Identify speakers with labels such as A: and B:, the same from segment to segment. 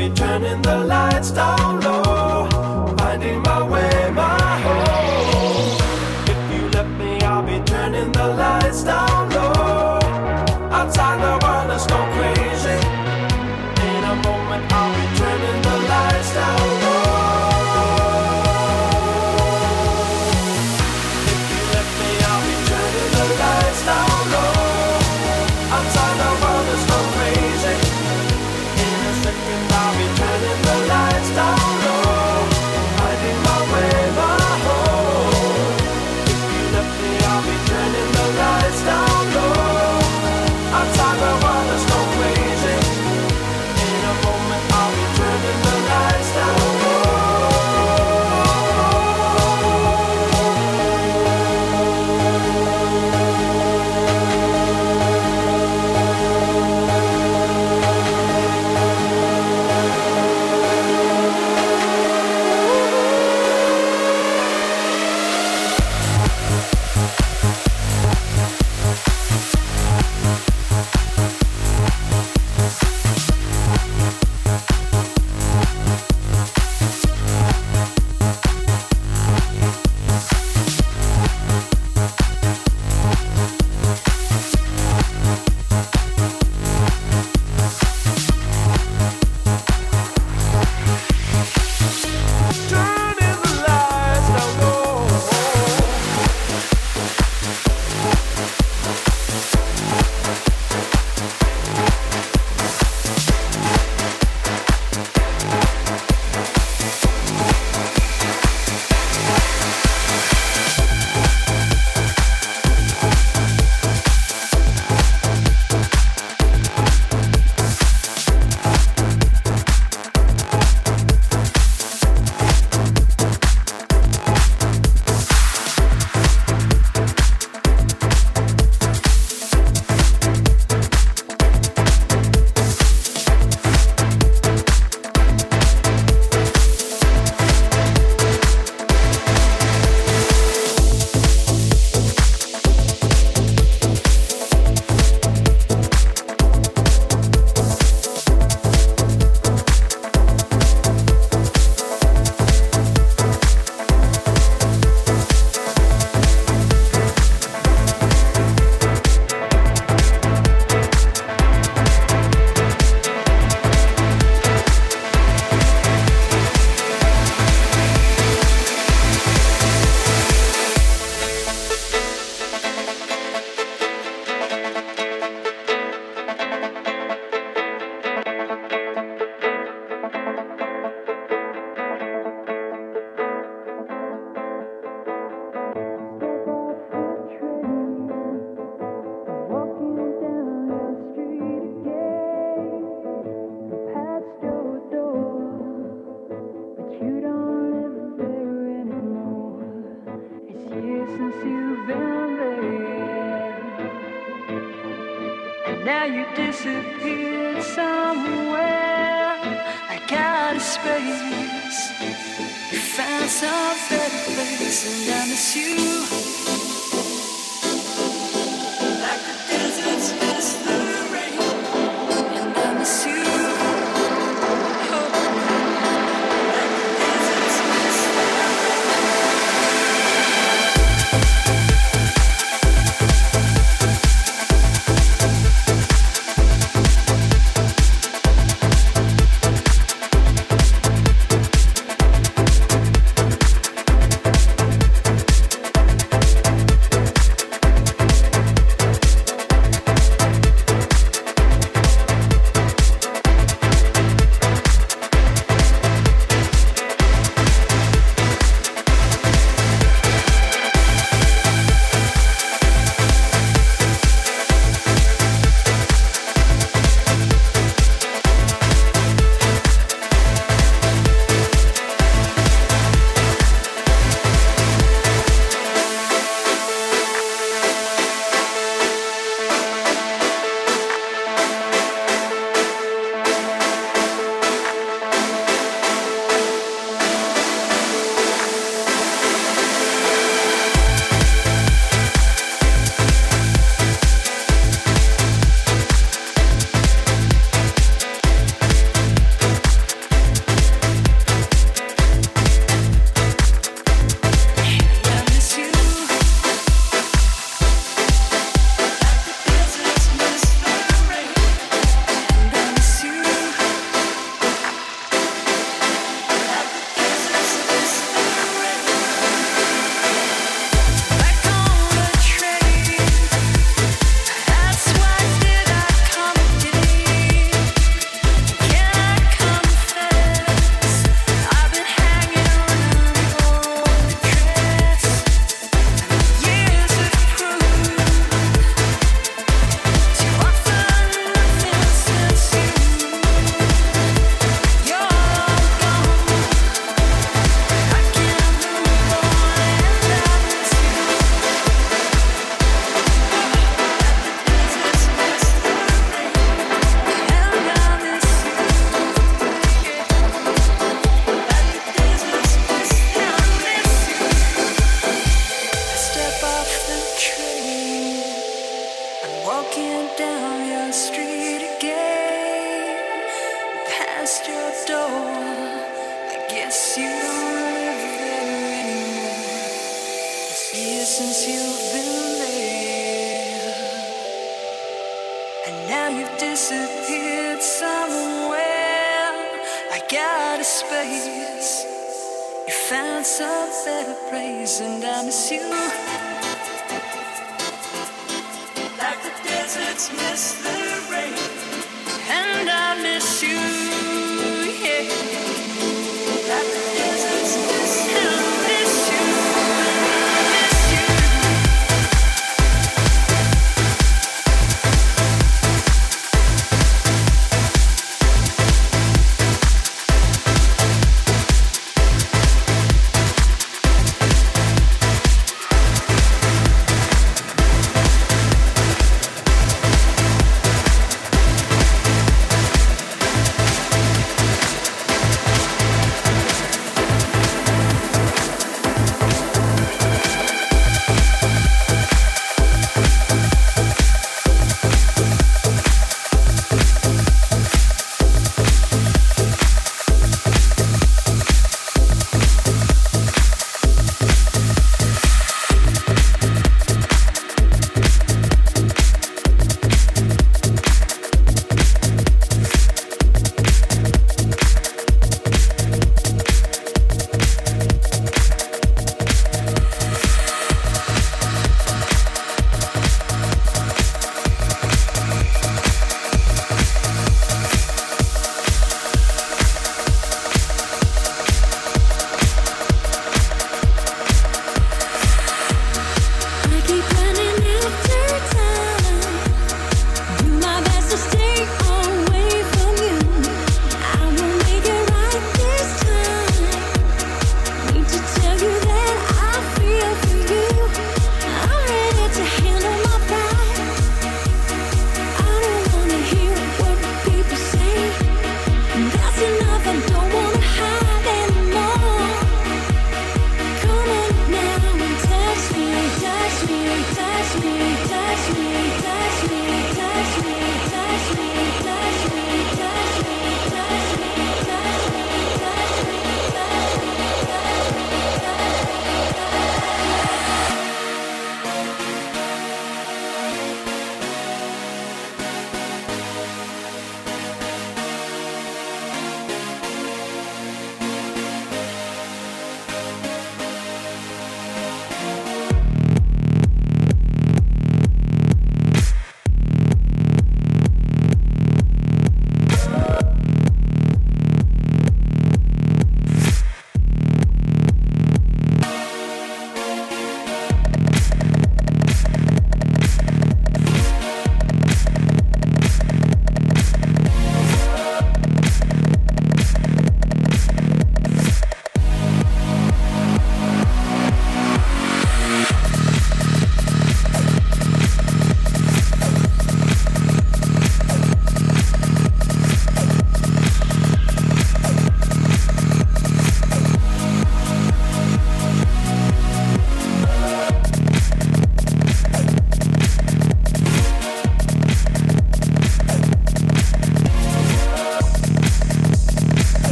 A: Be turning the lights down low.
B: Space. You found some better place, and I miss you.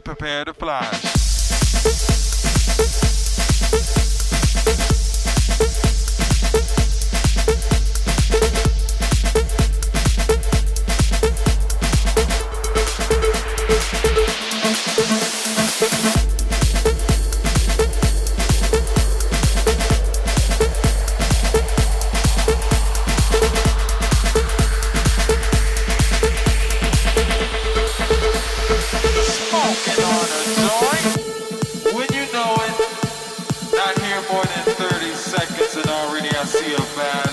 C: prepared. feel bad.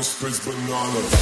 D: A space banana.